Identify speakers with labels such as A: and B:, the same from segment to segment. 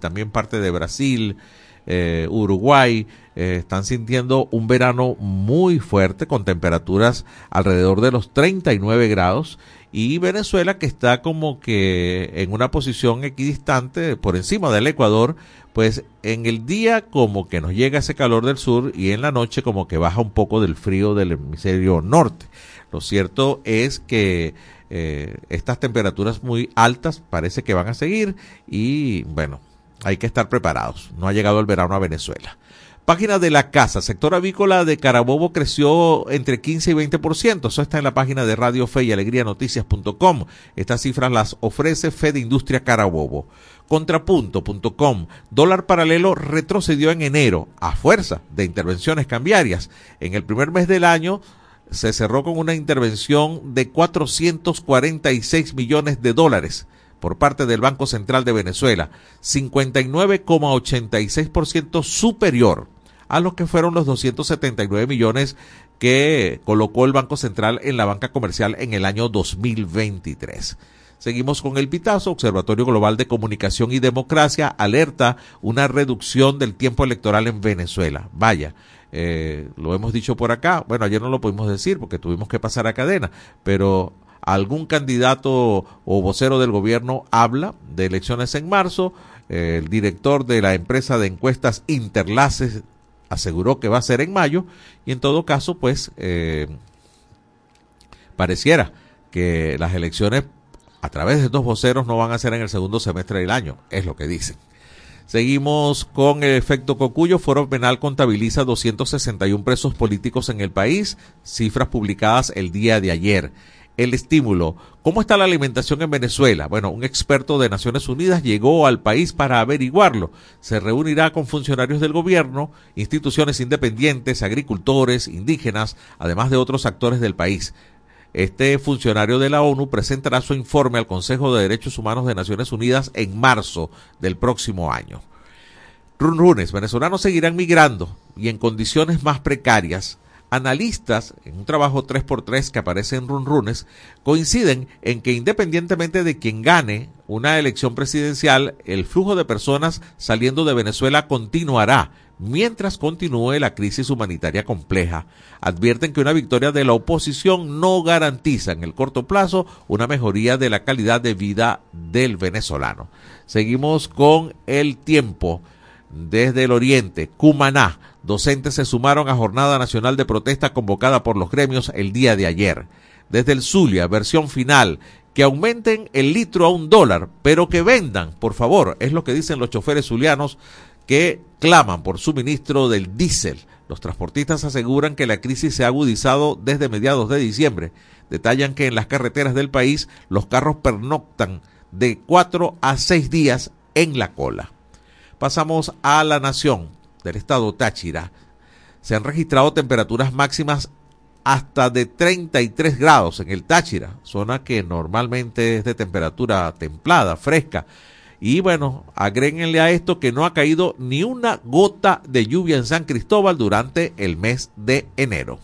A: También parte de Brasil, eh, Uruguay, eh, están sintiendo un verano muy fuerte con temperaturas alrededor de los 39 grados y Venezuela que está como que en una posición equidistante por encima del Ecuador, pues en el día como que nos llega ese calor del sur y en la noche como que baja un poco del frío del hemisferio norte. Lo cierto es que eh, estas temperaturas muy altas parece que van a seguir y bueno, hay que estar preparados. No ha llegado el verano a Venezuela. Página de la casa, sector avícola de Carabobo creció entre 15 y 20%. Eso está en la página de Radio Fe y Alegría Noticias.com. Estas cifras las ofrece Fe de Industria Carabobo. Contrapunto.com. Dólar paralelo retrocedió en enero a fuerza de intervenciones cambiarias. En el primer mes del año se cerró con una intervención de 446 millones de dólares por parte del Banco Central de Venezuela, 59,86% superior a lo que fueron los 279 millones que colocó el Banco Central en la banca comercial en el año 2023. Seguimos con el pitazo. Observatorio Global de Comunicación y Democracia alerta una reducción del tiempo electoral en Venezuela. Vaya, eh, lo hemos dicho por acá. Bueno, ayer no lo pudimos decir porque tuvimos que pasar a cadena, pero algún candidato o vocero del gobierno habla de elecciones en marzo. el director de la empresa de encuestas Interlaces aseguró que va a ser en mayo y en todo caso, pues, eh, pareciera que las elecciones a través de dos voceros no van a ser en el segundo semestre del año, es lo que dicen. Seguimos con el efecto Cocuyo. Foro Penal contabiliza 261 presos políticos en el país, cifras publicadas el día de ayer. El estímulo. ¿Cómo está la alimentación en Venezuela? Bueno, un experto de Naciones Unidas llegó al país para averiguarlo. Se reunirá con funcionarios del gobierno, instituciones independientes, agricultores, indígenas, además de otros actores del país. Este funcionario de la ONU presentará su informe al Consejo de Derechos Humanos de Naciones Unidas en marzo del próximo año. Runrunes, venezolanos seguirán migrando y en condiciones más precarias. Analistas, en un trabajo 3x3 que aparece en Runrunes, coinciden en que independientemente de quien gane una elección presidencial, el flujo de personas saliendo de Venezuela continuará mientras continúe la crisis humanitaria compleja. Advierten que una victoria de la oposición no garantiza en el corto plazo una mejoría de la calidad de vida del venezolano. Seguimos con el tiempo. Desde el oriente, Cumaná, docentes se sumaron a jornada nacional de protesta convocada por los gremios el día de ayer. Desde el Zulia, versión final, que aumenten el litro a un dólar, pero que vendan, por favor, es lo que dicen los choferes zulianos que claman por suministro del diésel. Los transportistas aseguran que la crisis se ha agudizado desde mediados de diciembre. Detallan que en las carreteras del país los carros pernoctan de cuatro a seis días en la cola. Pasamos a la nación del estado Táchira. Se han registrado temperaturas máximas hasta de 33 grados en el Táchira, zona que normalmente es de temperatura templada, fresca. Y bueno, agréguenle a esto que no ha caído ni una gota de lluvia en San Cristóbal durante el mes de enero.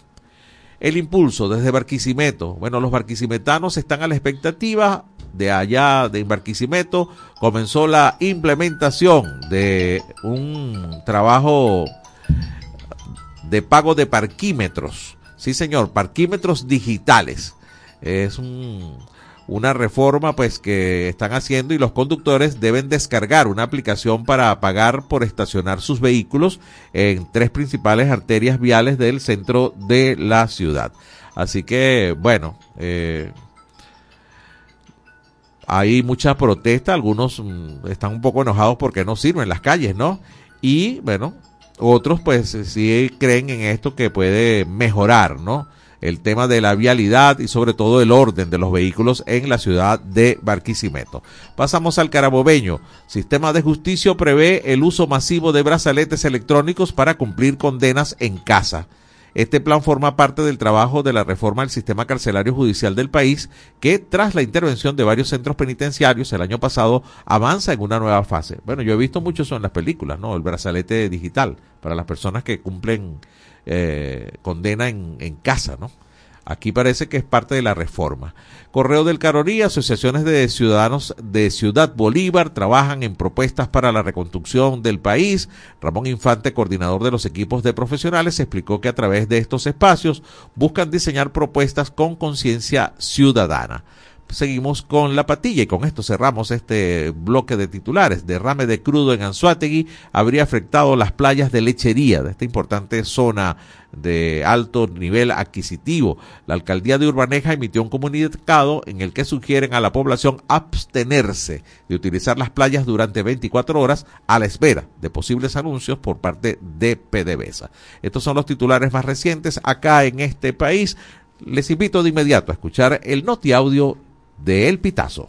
A: El impulso desde Barquisimeto. Bueno, los barquisimetanos están a la expectativa de allá de Barquisimeto. Comenzó la implementación de un trabajo de pago de parquímetros. Sí, señor, parquímetros digitales. Es un una reforma pues que están haciendo y los conductores deben descargar una aplicación para pagar por estacionar sus vehículos en tres principales arterias viales del centro de la ciudad. Así que bueno, eh, hay mucha protesta, algunos mm, están un poco enojados porque no sirven las calles, ¿no? Y bueno, otros pues sí creen en esto que puede mejorar, ¿no? el tema de la vialidad y sobre todo el orden de los vehículos en la ciudad de Barquisimeto. Pasamos al carabobeño. Sistema de Justicia prevé el uso masivo de brazaletes electrónicos para cumplir condenas en casa. Este plan forma parte del trabajo de la reforma del sistema carcelario judicial del país, que tras la intervención de varios centros penitenciarios el año pasado avanza en una nueva fase. Bueno, yo he visto mucho eso en las películas, ¿no? El brazalete digital para las personas que cumplen eh, condena en, en casa, ¿no? Aquí parece que es parte de la reforma. Correo del Caroní, asociaciones de ciudadanos de Ciudad Bolívar trabajan en propuestas para la reconstrucción del país. Ramón Infante, coordinador de los equipos de profesionales, explicó que a través de estos espacios buscan diseñar propuestas con conciencia ciudadana seguimos con la patilla y con esto cerramos este bloque de titulares. Derrame de crudo en Anzuategui habría afectado las playas de lechería de esta importante zona de alto nivel adquisitivo. La alcaldía de Urbaneja emitió un comunicado en el que sugieren a la población abstenerse de utilizar las playas durante 24 horas a la espera de posibles anuncios por parte de PDVSA. Estos son los titulares más recientes acá en este país. Les invito de inmediato a escuchar el Noti Audio de El Pitazo.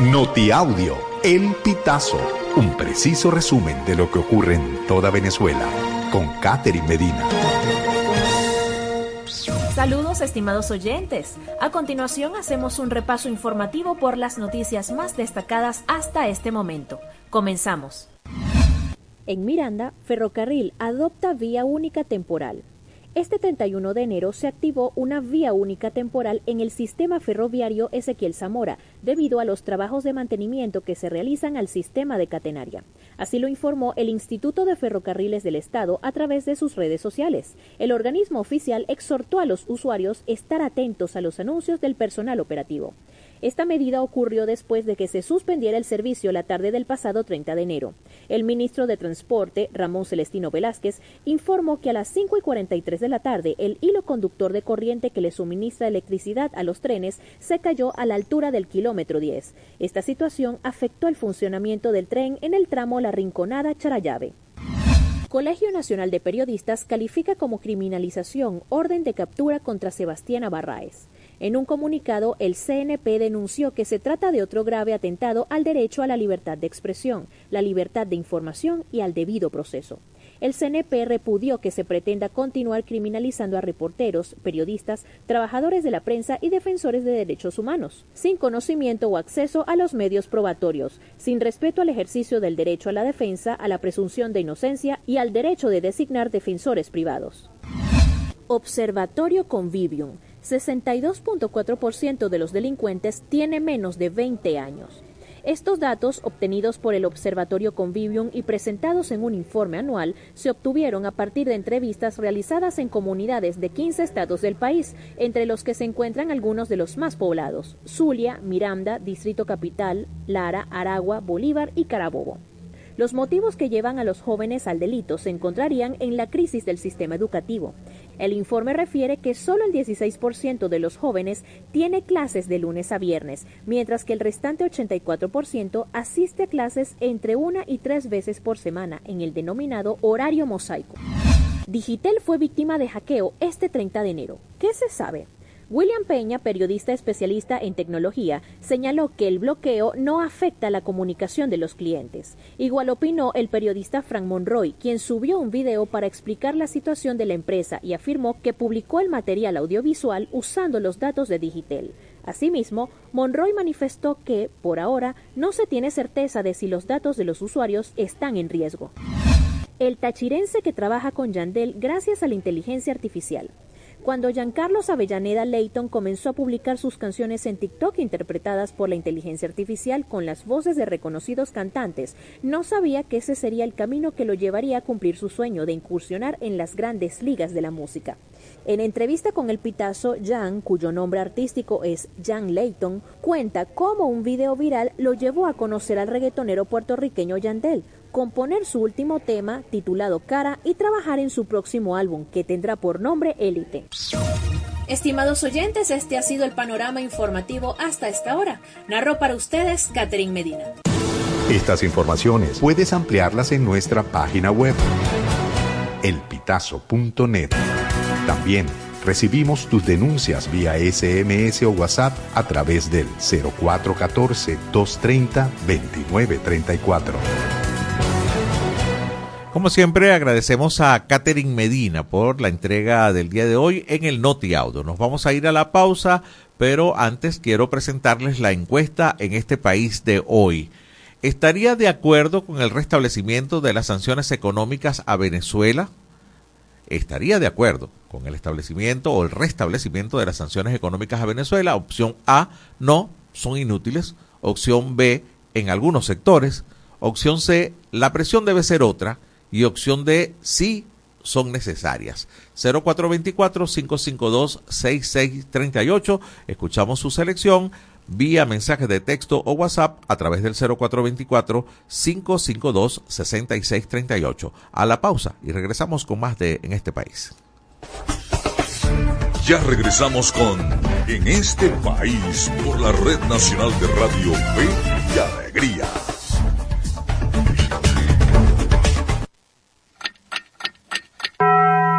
B: Notiaudio, El Pitazo, un preciso resumen de lo que ocurre en toda Venezuela, con Catherine Medina.
C: Saludos estimados oyentes. A continuación hacemos un repaso informativo por las noticias más destacadas hasta este momento. Comenzamos. En Miranda, Ferrocarril adopta vía única temporal. Este 31 de enero se activó una vía única temporal en el sistema ferroviario Ezequiel Zamora, debido a los trabajos de mantenimiento que se realizan al sistema de catenaria. Así lo informó el Instituto de Ferrocarriles del Estado a través de sus redes sociales. El organismo oficial exhortó a los usuarios estar atentos a los anuncios del personal operativo. Esta medida ocurrió después de que se suspendiera el servicio la tarde del pasado 30 de enero. El ministro de Transporte, Ramón Celestino Velázquez, informó que a las 5 y 43 de la tarde el hilo conductor de corriente que le suministra electricidad a los trenes se cayó a la altura del kilómetro 10. Esta situación afectó el funcionamiento del tren en el tramo La Rinconada-Charayave. Colegio Nacional de Periodistas califica como criminalización orden de captura contra Sebastián Barraez. En un comunicado, el CNP denunció que se trata de otro grave atentado al derecho a la libertad de expresión, la libertad de información y al debido proceso. El CNP repudió que se pretenda continuar criminalizando a reporteros, periodistas, trabajadores de la prensa y defensores de derechos humanos, sin conocimiento o acceso a los medios probatorios, sin respeto al ejercicio del derecho a la defensa, a la presunción de inocencia y al derecho de designar defensores privados. Observatorio Convivium 62.4% de los delincuentes tiene menos de 20 años. Estos datos, obtenidos por el Observatorio Convivium y presentados en un informe anual, se obtuvieron a partir de entrevistas realizadas en comunidades de 15 estados del país, entre los que se encuentran algunos de los más poblados, Zulia, Miranda, Distrito Capital, Lara, Aragua, Bolívar y Carabobo. Los motivos que llevan a los jóvenes al delito se encontrarían en la crisis del sistema educativo, el informe refiere que solo el 16% de los jóvenes tiene clases de lunes a viernes, mientras que el restante 84% asiste a clases entre una y tres veces por semana en el denominado horario mosaico. Digitel fue víctima de hackeo este 30 de enero. ¿Qué se sabe? William Peña, periodista especialista en tecnología, señaló que el bloqueo no afecta la comunicación de los clientes. Igual opinó el periodista Frank Monroy, quien subió un video para explicar la situación de la empresa y afirmó que publicó el material audiovisual usando los datos de Digitel. Asimismo, Monroy manifestó que, por ahora, no se tiene certeza de si los datos de los usuarios están en riesgo. El tachirense que trabaja con Yandel gracias a la inteligencia artificial. Cuando Giancarlos Avellaneda Leighton comenzó a publicar sus canciones en TikTok interpretadas por la inteligencia artificial con las voces de reconocidos cantantes, no sabía que ese sería el camino que lo llevaría a cumplir su sueño de incursionar en las grandes ligas de la música. En entrevista con el pitazo, Jan, cuyo nombre artístico es Jan Leighton, cuenta cómo un video viral lo llevó a conocer al reggaetonero puertorriqueño Yandel, componer su último tema titulado Cara y trabajar en su próximo álbum que tendrá por nombre Élite. Estimados oyentes, este ha sido el panorama informativo hasta esta hora. Narro para ustedes Catherine Medina.
B: Estas informaciones puedes ampliarlas en nuestra página web elpitazo.net. También recibimos tus denuncias vía SMS o WhatsApp a través del 0414 230 2934.
A: Como siempre, agradecemos a Catherine Medina por la entrega del día de hoy en el Noti Audio. Nos vamos a ir a la pausa, pero antes quiero presentarles la encuesta en este país de hoy. ¿Estaría de acuerdo con el restablecimiento de las sanciones económicas a Venezuela? estaría de acuerdo con el establecimiento o el restablecimiento de las sanciones económicas a Venezuela. Opción A, no, son inútiles. Opción B, en algunos sectores. Opción C, la presión debe ser otra. Y opción D, sí, son necesarias. 0424-552-6638. Escuchamos su selección vía mensaje de texto o WhatsApp a través del 0424-552-6638. A la pausa y regresamos con más de En este país.
D: Ya regresamos con En este país por la Red Nacional de Radio Fe y Alegría.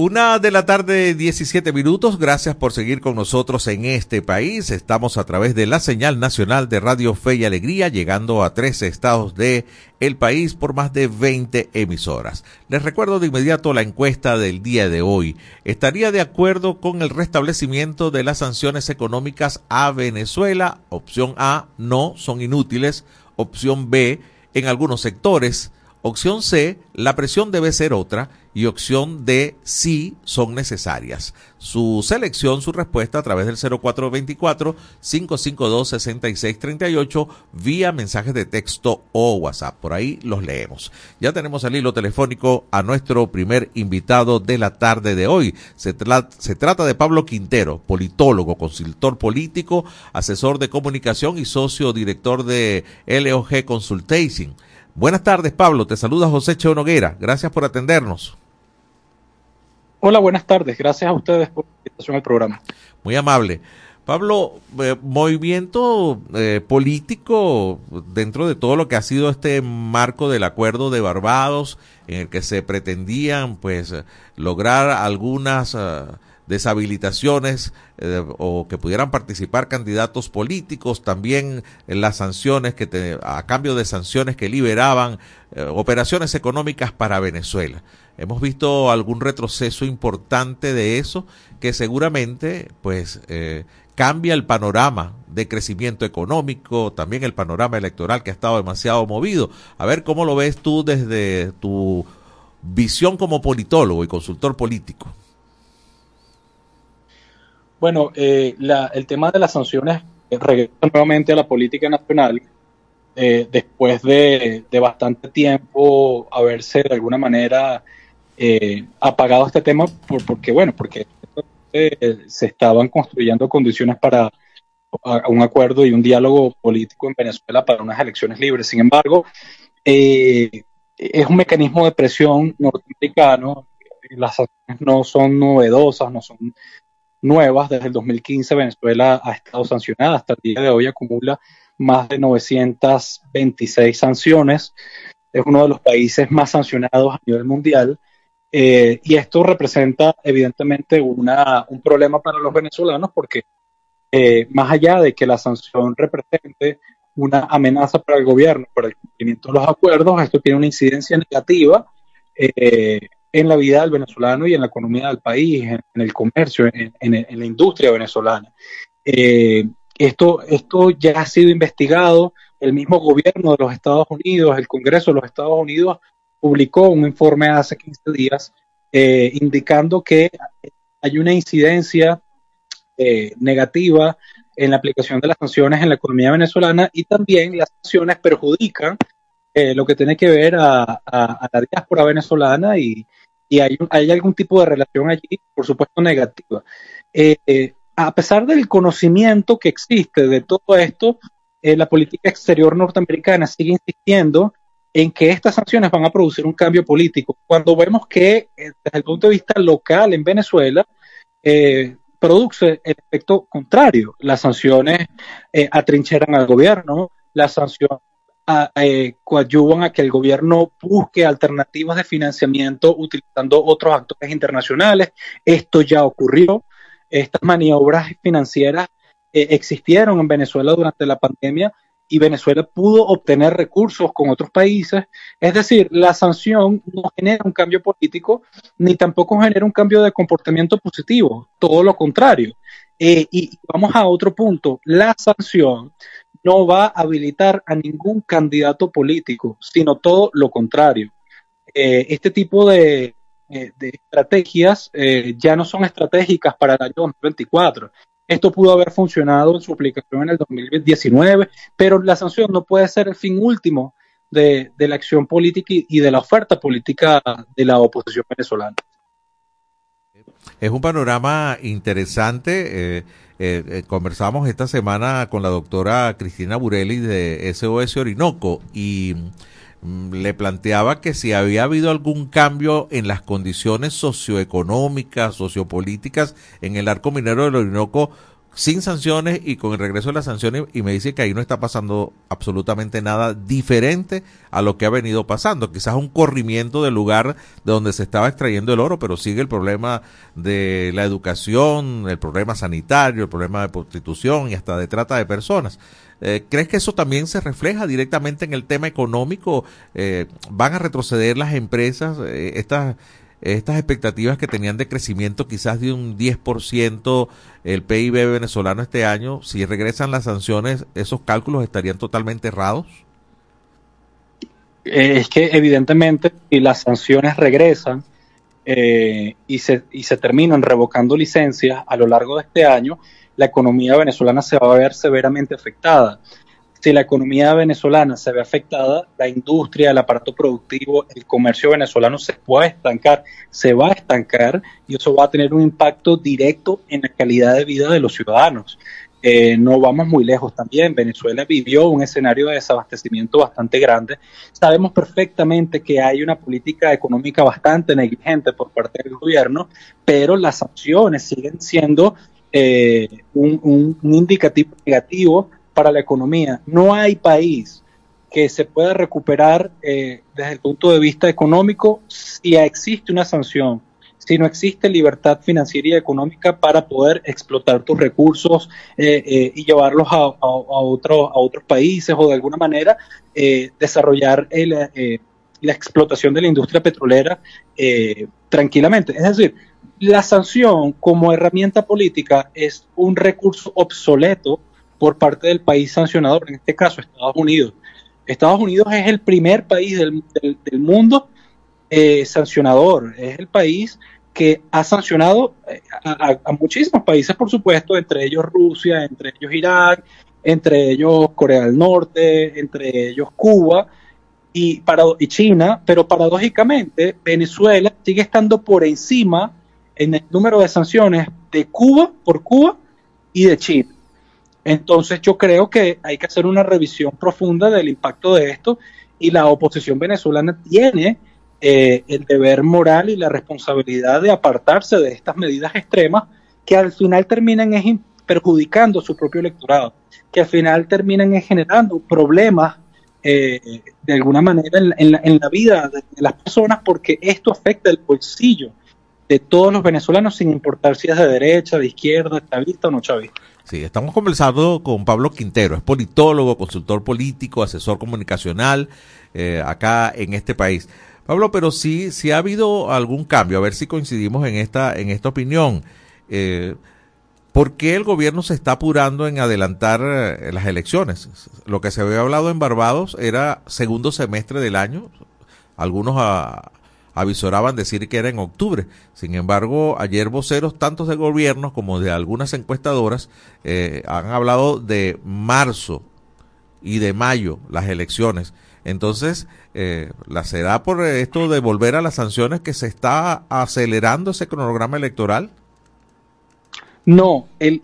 A: Una de la tarde, 17 minutos. Gracias por seguir con nosotros en este país. Estamos a través de la señal nacional de Radio Fe y Alegría, llegando a 13 estados de el país por más de 20 emisoras. Les recuerdo de inmediato la encuesta del día de hoy. ¿Estaría de acuerdo con el restablecimiento de las sanciones económicas a Venezuela? Opción A, no, son inútiles. Opción B, en algunos sectores. Opción C, la presión debe ser otra y opción D, sí son necesarias. Su selección, su respuesta a través del 0424-552-6638 vía mensajes de texto o WhatsApp. Por ahí los leemos. Ya tenemos el hilo telefónico a nuestro primer invitado de la tarde de hoy. Se, se trata de Pablo Quintero, politólogo, consultor político, asesor de comunicación y socio director de LOG Consultation. Buenas tardes, Pablo. Te saluda José Cheo Noguera. Gracias por atendernos.
E: Hola, buenas tardes. Gracias a ustedes por la invitación al programa.
A: Muy amable. Pablo, eh, movimiento eh, político dentro de todo lo que ha sido este marco del acuerdo de Barbados, en el que se pretendían pues lograr algunas uh, deshabilitaciones eh, o que pudieran participar candidatos políticos, también las sanciones que te, a cambio de sanciones que liberaban eh, operaciones económicas para Venezuela. Hemos visto algún retroceso importante de eso que seguramente pues eh, cambia el panorama de crecimiento económico, también el panorama electoral que ha estado demasiado movido. A ver cómo lo ves tú desde tu visión como politólogo y consultor político.
E: Bueno, eh, la, el tema de las sanciones regresa nuevamente a la política nacional eh, después de, de, bastante tiempo haberse de alguna manera eh, apagado este tema por, porque, bueno, porque eh, se estaban construyendo condiciones para un acuerdo y un diálogo político en Venezuela para unas elecciones libres. Sin embargo, eh, es un mecanismo de presión norteamericano, las sanciones no son novedosas, no son nuevas. Desde el 2015 Venezuela ha estado sancionada, hasta el día de hoy acumula más de 926 sanciones. Es uno de los países más sancionados a nivel mundial. Eh, y esto representa evidentemente una, un problema para los venezolanos porque eh, más allá de que la sanción represente una amenaza para el gobierno, para el cumplimiento de los acuerdos, esto tiene una incidencia negativa eh, en la vida del venezolano y en la economía del país, en, el comercio, en, la industria venezolana. esto, esto ya ha sido investigado, el mismo gobierno de los Estados Unidos, el Congreso de los Estados Unidos publicó un informe hace 15 días eh, indicando que hay una incidencia eh, negativa en la aplicación de las sanciones en la economía venezolana y también las sanciones perjudican eh, lo que tiene que ver a, la diáspora venezolana y, hay, hay, algún tipo de relación allí, por supuesto, negativa. a pesar del conocimiento que existe de todo esto, la política exterior norteamericana sigue insistiendo en que estas sanciones van a producir un cambio político. Cuando vemos que eh, desde el punto de vista local en Venezuela, eh, produce el efecto contrario. Las sanciones eh, atrincheran al gobierno, las sanciones coadyuvan a que el gobierno busque alternativas de financiamiento utilizando otros actores internacionales. Esto ya ocurrió. Estas maniobras financieras existieron en Venezuela durante la pandemia y Venezuela pudo obtener recursos con otros países. Es decir, la sanción no genera un cambio político ni tampoco genera un cambio de comportamiento positivo, todo lo contrario. Eh, y vamos a otro punto, la sanción no va a habilitar a ningún candidato político, sino todo lo contrario. Eh, este tipo de, eh, de estrategias ya no son estratégicas para el año 2024. Esto pudo haber funcionado en su aplicación en el 2019, pero la sanción no puede ser el fin último de, la acción política y, de la oferta política de la oposición venezolana.
A: Es un panorama interesante. Eh, eh, eh, conversamos esta semana con la doctora Cristina Burelli de SOS Orinoco y le planteaba que si había habido algún cambio en las condiciones socioeconómicas, sociopolíticas en el arco minero del Orinoco sin sanciones y con el regreso de las sanciones y me dice que ahí no está pasando absolutamente nada diferente a lo que ha venido pasando. Quizás un corrimiento del lugar de donde se estaba extrayendo el oro, pero sigue el problema de la educación, el problema sanitario, el problema de prostitución y hasta de trata de personas. Eh, ¿Crees que eso también se refleja directamente en el tema económico? Eh, ¿Van a retroceder las empresas eh, estas expectativas que tenían de crecimiento quizás de un 10% el PIB venezolano este año? Si regresan las sanciones, ¿esos cálculos estarían totalmente errados?
E: Es que evidentemente si las sanciones regresan y, se, y se terminan revocando licencias a lo largo de este año, la economía venezolana se va a ver severamente afectada. Si la economía venezolana se ve afectada, la industria, el aparato productivo, el comercio venezolano se puede estancar, se va a estancar y eso va a tener un impacto directo en la calidad de vida de los ciudadanos. Eh, no vamos muy lejos también. Venezuela vivió un escenario de desabastecimiento bastante grande. Sabemos perfectamente que hay una política económica bastante negligente por parte del gobierno, pero las sanciones siguen siendo eh, un, indicativo negativo para la economía. No hay país que se pueda recuperar eh, desde el punto de vista económico si existe una sanción, si no existe libertad financiera y económica para poder explotar tus recursos eh, y llevarlos a, a, a, a, otros países o de alguna manera desarrollar la explotación de la industria petrolera tranquilamente. Es decir, la sanción como herramienta política es un recurso obsoleto por parte del país sancionador, en este caso Estados Unidos. Estados Unidos es el primer país del, mundo eh, sancionador, es el país que ha sancionado eh, a, muchísimos países, por supuesto, entre ellos Rusia, entre ellos Irak, entre ellos Corea del Norte, entre ellos Cuba y, y China, pero paradójicamente Venezuela sigue estando por encima en el número de sanciones de Cuba por Cuba y de Chile. Entonces yo creo que hay que hacer una revisión profunda del impacto de esto y la oposición venezolana tiene eh, el deber moral y la responsabilidad de apartarse de estas medidas extremas que al final terminan perjudicando su propio electorado, que al final terminan generando problemas eh, de alguna manera en, la, vida de, las personas porque esto afecta el bolsillo de todos los venezolanos sin importar si es de derecha, de izquierda, chavista o no chavista.
A: Sí, estamos conversando con Pablo Quintero, es politólogo, consultor político, asesor comunicacional eh, acá en este país. Pablo, pero sí, sí ha habido algún cambio, a ver si coincidimos en esta, en esta opinión. Eh, ¿Por qué el gobierno se está apurando en adelantar eh, las elecciones? Lo que se había hablado en Barbados era segundo semestre del año. Algunos avisoraban decir que era en octubre. Sin embargo, ayer voceros tanto de gobiernos como de algunas encuestadoras eh, han hablado de marzo y de mayo las elecciones. Entonces, eh, ¿la será por esto de volver a las sanciones que se está acelerando ese cronograma electoral?
E: No, el,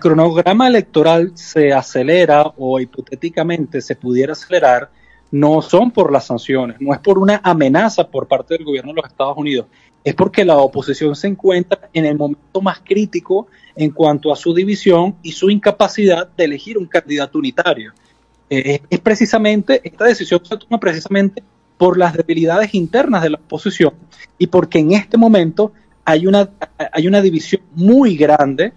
E: cronograma electoral se acelera o hipotéticamente se pudiera acelerar, no son por las sanciones, no es por una amenaza por parte del gobierno de los Estados Unidos, es porque la oposición se encuentra en el momento más crítico en cuanto a su división y su incapacidad de elegir un candidato unitario. Eh, es precisamente, esta decisión se toma precisamente por las debilidades internas de la oposición y porque en este momento hay una, hay una división muy grande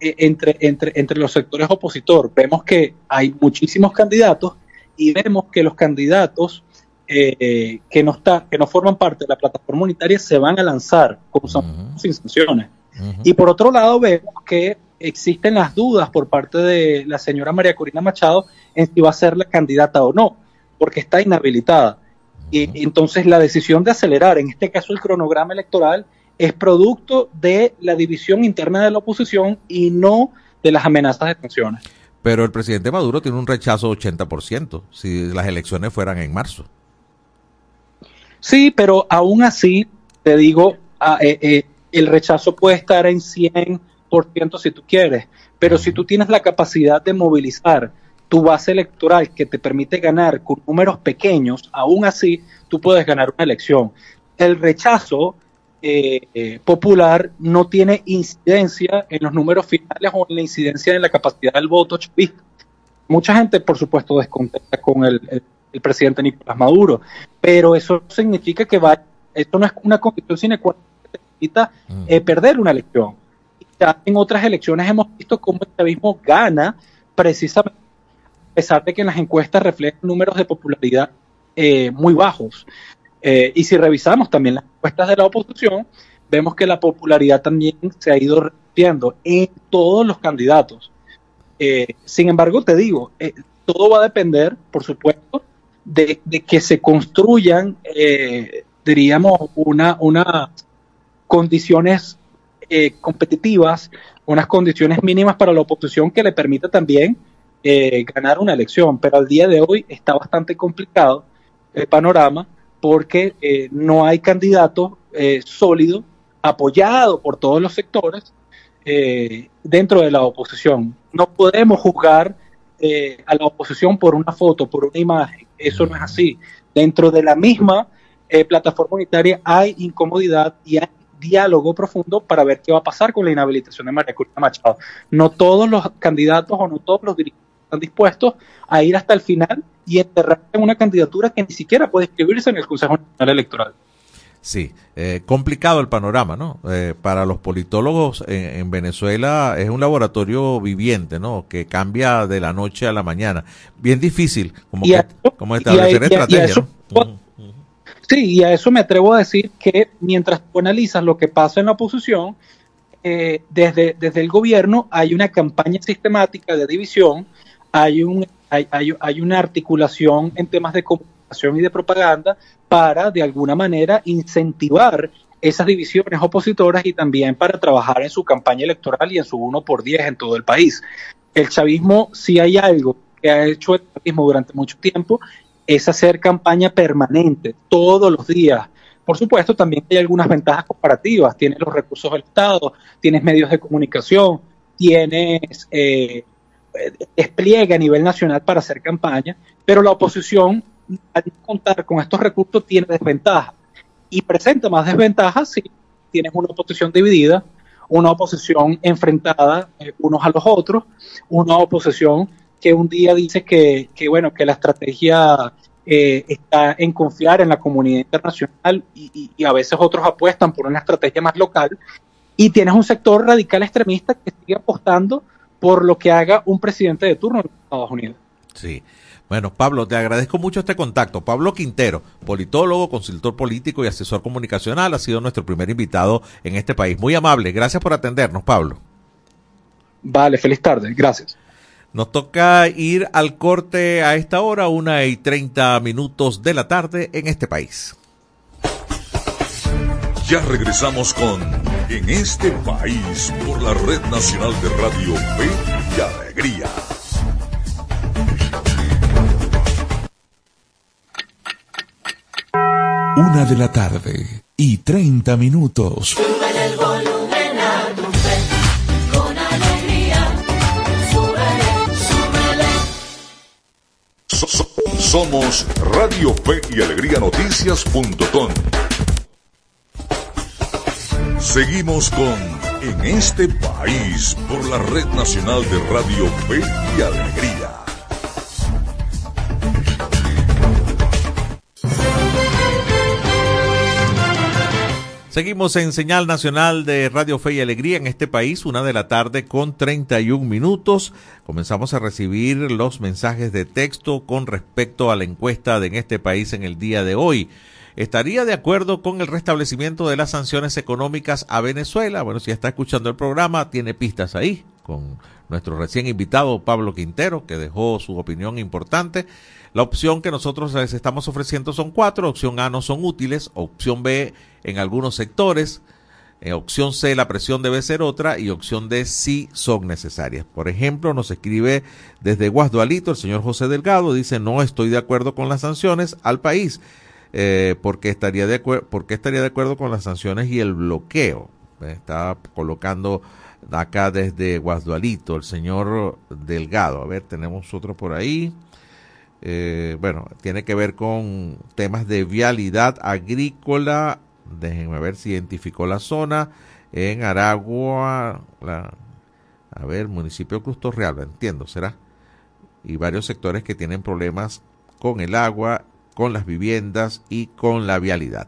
E: eh, entre, entre, entre los sectores opositores. Vemos que hay muchísimos candidatos y vemos que los candidatos eh, que, no está, que no forman parte de la plataforma unitaria se van a lanzar con sin sanciones. Y por otro lado vemos que existen las dudas por parte de la señora María Corina Machado en si va a ser la candidata o no, porque está inhabilitada. Y entonces la decisión de acelerar, en este caso el cronograma electoral, es producto de la división interna de la oposición y no de las amenazas de sanciones.
A: Pero el presidente Maduro tiene un rechazo 80% si las elecciones fueran en marzo.
E: Sí, pero aún así, te digo, ah, eh, eh, el rechazo puede estar en 100% si tú quieres, pero si tú tienes la capacidad de movilizar tu base electoral que te permite ganar con números pequeños, aún así tú puedes ganar una elección. El rechazo eh, eh, popular no tiene incidencia en los números finales o en la incidencia en la capacidad del voto chavista. Mucha gente, por supuesto, descontenta con el, presidente Nicolás Maduro, pero eso significa que va, esto no es una condición sine qua non que necesita mm. eh, perder una elección. Ya en otras elecciones hemos visto cómo el chavismo gana precisamente a pesar de que en las encuestas reflejan números de popularidad muy bajos. Eh, y si revisamos también las encuestas de la oposición, vemos que la popularidad también se ha ido repitiendo en todos los candidatos. Eh, sin embargo, te digo, eh, todo va a depender, por supuesto, de, que se construyan, diríamos, una, unas condiciones competitivas, unas condiciones mínimas para la oposición que le permita también ganar una elección. Pero al día de hoy está bastante complicado el panorama porque eh, no hay candidato eh, sólido, apoyado por todos los sectores eh, dentro de la oposición. No podemos juzgar a la oposición por una foto, por una imagen. Eso no es así. Dentro de la misma plataforma unitaria hay incomodidad y hay diálogo profundo para ver qué va a pasar con la inhabilitación de María Corina Machado. No todos los candidatos o no todos los dirigentes están dispuestos a ir hasta el final y enterrar en una candidatura que ni siquiera puede escribirse en el Consejo Nacional Electoral.
A: Sí, eh, complicado el panorama, ¿no? Eh, para los politólogos en, Venezuela es un laboratorio viviente, ¿no? Que cambia de la noche a la mañana. Bien difícil, como, como establecer estrategia.
E: Sí, y a eso me atrevo a decir que mientras tú analizas lo que pasa en la oposición, eh, desde, desde el gobierno hay una campaña sistemática de división, hay un hay, hay, una articulación en temas de comunicación y de propaganda para, de alguna manera, incentivar esas divisiones opositoras y también para trabajar en su campaña electoral y en su 1 por 10 en todo el país. El chavismo, si hay algo que ha hecho el chavismo durante mucho tiempo, es hacer campaña permanente, todos los días. Por supuesto, también hay algunas ventajas comparativas. Tienes los recursos del Estado, tienes medios de comunicación, tienes eh, despliegue a nivel nacional para hacer campaña, pero la oposición, al contar con estos recursos, tiene desventajas. Y presenta más desventajas si tienes una oposición dividida una oposición enfrentada eh, unos a los otros, una oposición que un día dice que, que bueno, que la estrategia eh, está en confiar en la comunidad internacional y, y, a veces otros apuestan por una estrategia más local. Y tienes un sector radical extremista que sigue apostando por lo que haga un presidente de turno en Estados Unidos.
A: Sí. Bueno, Pablo, te agradezco mucho este contacto. Pablo Quintero, politólogo, consultor político y asesor comunicacional, ha sido nuestro primer invitado en este país. Muy amable. Gracias por atendernos, Pablo.
E: Vale, feliz tarde. Gracias.
A: Nos toca ir al corte a esta hora, una y treinta minutos de la tarde en este país.
D: Ya regresamos con En este país por la Red Nacional de Radio Fe y Alegría.
F: Una de la tarde y treinta minutos.
D: Somos Radio Fe y Alegría Noticias.com. Seguimos con En este país por la Red Nacional de Radio Fe y Alegría.
A: Seguimos en señal nacional de Radio Fe y Alegría en este país, una de la tarde con 31 minutos. Comenzamos a recibir los mensajes de texto con respecto a la encuesta de en este país en el día de hoy. ¿Estaría de acuerdo con el restablecimiento de las sanciones económicas a Venezuela? Bueno, si está escuchando el programa, tiene pistas ahí con nuestro recién invitado Pablo Quintero, que dejó su opinión importante. La opción que nosotros les estamos ofreciendo son cuatro. Opción A no son útiles. Opción B en algunos sectores. En opción C la presión debe ser otra y opción D sí son necesarias. Por ejemplo, nos escribe desde Guasdualito el señor José Delgado, dice no estoy de acuerdo con las sanciones al país eh, porque estaría de porque estaría de acuerdo con las sanciones y el bloqueo. Está colocando acá desde Guasdualito el señor Delgado. A ver, tenemos otro por ahí. Eh, bueno, tiene que ver con temas de vialidad agrícola Déjenme ver si identificó la zona. En Aragua, a ver, municipio Cruz Real, entiendo, será. Y varios sectores que tienen problemas con el agua, con las viviendas y con la vialidad.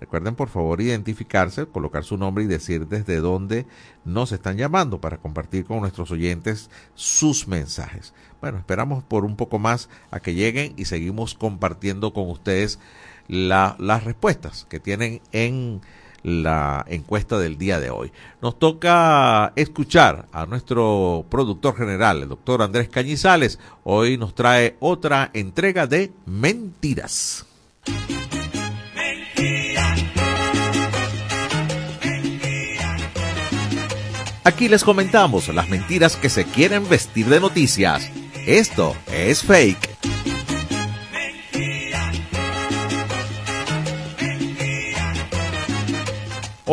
A: Recuerden por favor identificarse, colocar su nombre y decir desde dónde nos están llamando para compartir con nuestros oyentes sus mensajes. Bueno, esperamos por un poco más a que lleguen y seguimos compartiendo con ustedes la, las respuestas que tienen en la encuesta del día de hoy. Nos toca escuchar a nuestro productor general, el doctor Andrés Cañizales. Hoy nos trae otra entrega de Mentiras. Aquí les comentamos las mentiras que se quieren vestir de noticias. Esto es fake.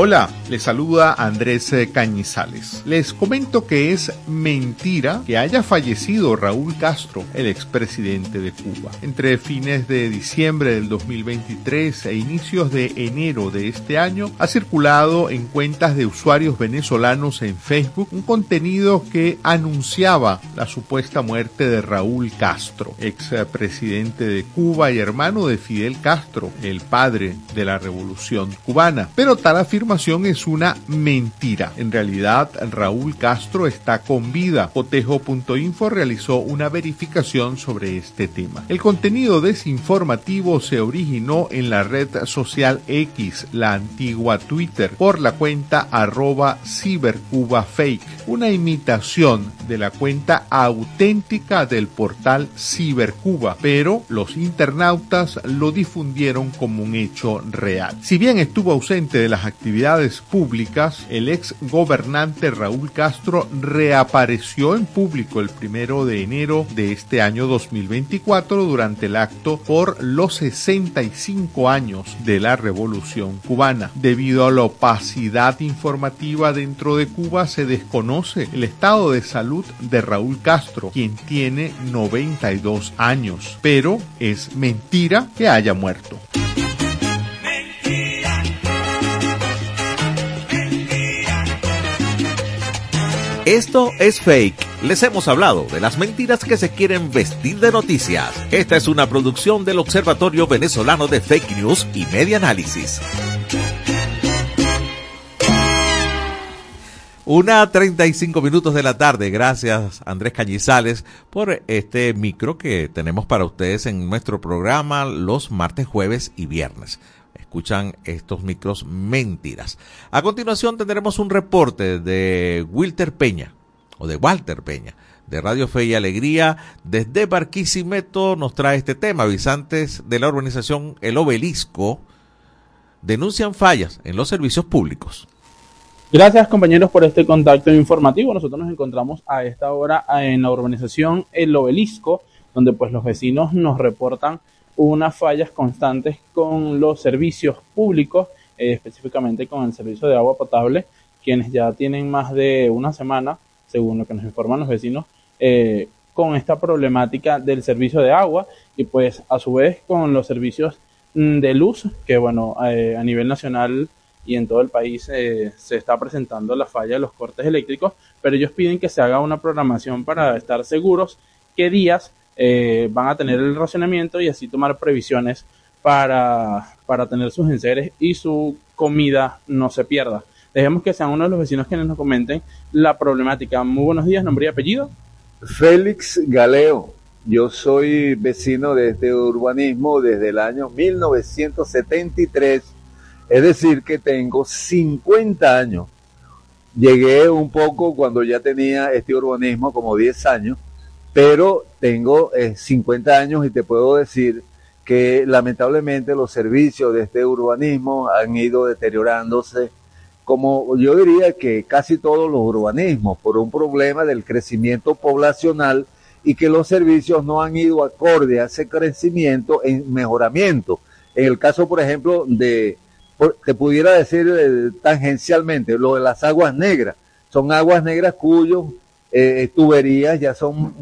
G: Hola, les saluda Andrés eh, Cañizales. Les comento que es mentira que haya fallecido Raúl Castro, el expresidente de Cuba. Entre fines de diciembre del 2023 e inicios de enero de este año ha circulado en cuentas de usuarios venezolanos en Facebook un contenido que anunciaba la supuesta muerte de Raúl Castro, expresidente de Cuba y hermano de Fidel Castro, el padre de la revolución cubana. Pero tal afirmación es una mentira. En realidad, Raúl Castro está con vida. Cotejo.info realizó una verificación sobre este tema. El contenido desinformativo se originó en la red social X, la antigua Twitter, por la cuenta arroba cibercubafake, una imitación de la cuenta auténtica del portal Cibercuba, pero los internautas lo difundieron como un hecho real. Si bien estuvo ausente de las actividades públicas, el ex gobernante Raúl Castro reapareció en público el primero de enero de este año 2024 durante el acto por los 65 años de la Revolución cubana. Debido a la opacidad informativa dentro de Cuba, se desconoce el estado de salud de Raúl Castro, quien tiene 92 años, pero es mentira que haya muerto.
A: Esto es fake. Les hemos hablado de las mentiras que se quieren vestir de noticias. Esta es una producción del Observatorio Venezolano de Fake News y Media Análisis. Una 35 minutos de la tarde. Gracias Andrés Cañizales por este micro que tenemos para ustedes en nuestro programa los martes, jueves y viernes. Escuchan estos micros mentiras. A continuación tendremos un reporte de Wilter Peña o de Walter Peña de Radio Fe y Alegría desde Barquisimeto nos trae este tema. Avisantes de la organización El Obelisco denuncian fallas en los servicios públicos.
H: Gracias compañeros por este contacto informativo. Nosotros nos encontramos a esta hora en la urbanización El Obelisco, donde pues los vecinos nos reportan unas fallas constantes con los servicios públicos, eh, específicamente con el servicio de agua potable, quienes ya tienen más de una semana, según lo que nos informan los vecinos, eh, con esta problemática del servicio de agua y pues a su vez con los servicios mm, de luz, que bueno, eh, a nivel nacional y en todo el país eh, se está presentando la falla de los cortes eléctricos, pero ellos piden que se haga una programación para estar seguros qué días eh, van a tener el racionamiento y así tomar previsiones para, para tener sus enseres y su comida no se pierda. Dejemos que sean uno de los vecinos quienes nos comenten la problemática. Muy buenos días, nombre y apellido.
I: Félix Galeo. Yo soy vecino de este urbanismo desde el año 1973 es decir, que tengo 50 años. Llegué un poco cuando ya tenía este urbanismo, como 10 años, pero tengo 50 eh, años y te puedo decir que lamentablemente los servicios de este urbanismo han ido deteriorándose, como yo diría que casi todos los urbanismos, por un problema del crecimiento poblacional y que los servicios no han ido acorde a ese crecimiento en mejoramiento. En el caso, por ejemplo, de te pudiera decir eh, tangencialmente, lo de las aguas negras. Son aguas negras cuyos eh, tuberías ya son,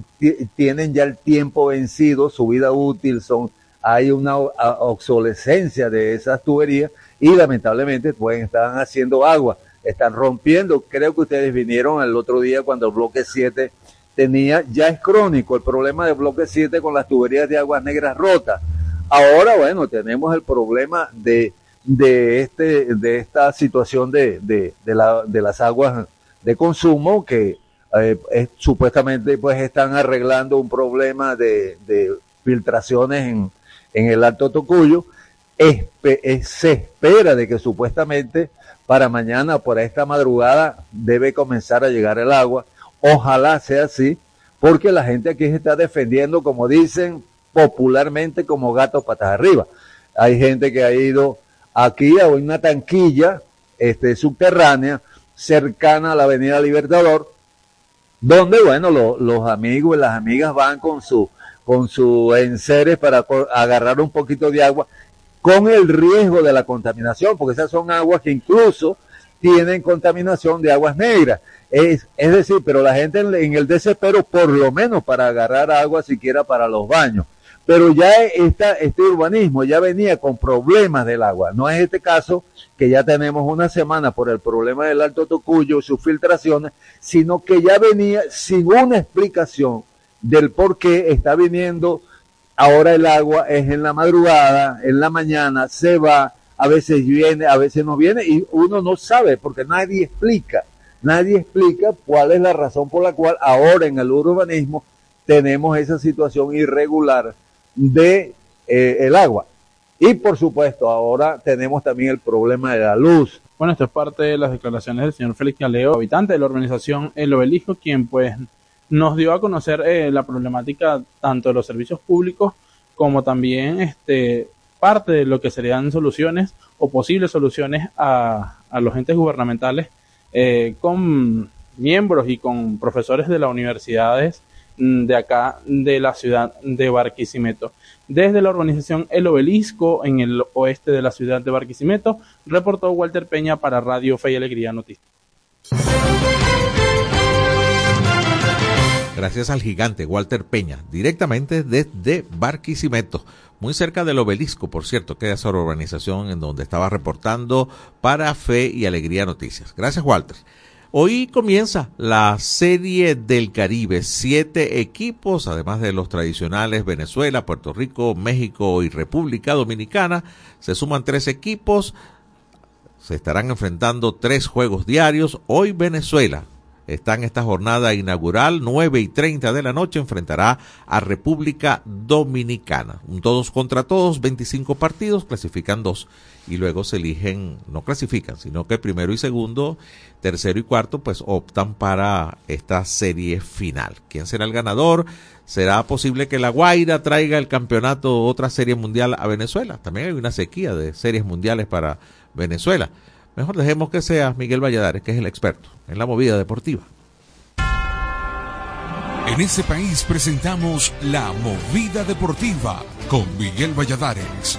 I: tienen ya el tiempo vencido, su vida útil, son, hay una obsolescencia de esas tuberías y lamentablemente pueden estar haciendo agua, están rompiendo. Creo que ustedes vinieron el otro día cuando el bloque 7 tenía, ya es crónico el problema del bloque 7 con las tuberías de aguas negras rotas. Ahora, bueno, tenemos el problema de de, este, de esta situación de, de, de, la, de las aguas de consumo que eh, supuestamente pues están arreglando un problema de, filtraciones en, el Alto Tocuyo. se espera de que supuestamente para mañana, por esta madrugada, debe comenzar a llegar el agua. Ojalá sea así, porque la gente aquí se está defendiendo, como dicen popularmente, como gato patas arriba. Hay gente que ha ido Aquí hay una tanquilla este, subterránea cercana a la Avenida Libertador, donde, bueno, los amigos y las amigas van con su, con su enseres para agarrar un poquito de agua, con el riesgo de la contaminación, porque esas son aguas que incluso tienen contaminación de aguas negras. Es, es decir, pero la gente en el desespero, por lo menos para agarrar agua siquiera para los baños pero ya esta, este urbanismo ya venía con problemas del agua. No es este caso que ya tenemos una semana por el problema del Alto Tocuyo, sus filtraciones, sino que ya venía sin una explicación del por qué está viniendo ahora el agua, es en la madrugada, en la mañana, se va, a veces viene, a veces no viene, y uno no sabe porque nadie explica, nadie explica cuál es la razón por la cual ahora en el urbanismo tenemos esa situación irregular de eh, el agua. Y por supuesto, ahora tenemos también el problema de la luz.
H: Bueno, esto es parte de las declaraciones del señor Félix Caleo, habitante de la organización El Obelisco, quien pues nos dio a conocer eh, la problemática tanto de los servicios públicos como también este, parte de lo que serían soluciones o posibles soluciones a, a los entes gubernamentales eh, con miembros y con profesores de las universidades de acá de la ciudad de Barquisimeto. Desde la organización El Obelisco, en el oeste de la ciudad de Barquisimeto, reportó Walter Peña para Radio Fe y Alegría Noticias.
A: Gracias al gigante Walter Peña, directamente desde Barquisimeto, muy cerca del obelisco, por cierto, que es la organización en donde estaba reportando para Fe y Alegría Noticias. Gracias, Walter. Hoy comienza la Serie del Caribe. Siete equipos, además de los tradicionales Venezuela, Puerto Rico, México y República Dominicana. Se suman tres equipos. Se estarán enfrentando tres juegos diarios. Hoy Venezuela está en esta jornada inaugural, 9 y 30 de la noche, enfrentará a República Dominicana. Un todos contra todos, 25 partidos, clasifican dos y luego se eligen, no clasifican, sino que primero y segundo, tercero y cuarto, pues optan para esta serie final. ¿Quién será el ganador? ¿Será posible que La Guaira traiga el campeonato, otra serie mundial a Venezuela? También hay una sequía de series mundiales para Venezuela. Mejor dejemos que sea Miguel Valladares, que es el experto en la movida deportiva.
F: En este país presentamos la movida deportiva con Miguel Valladares.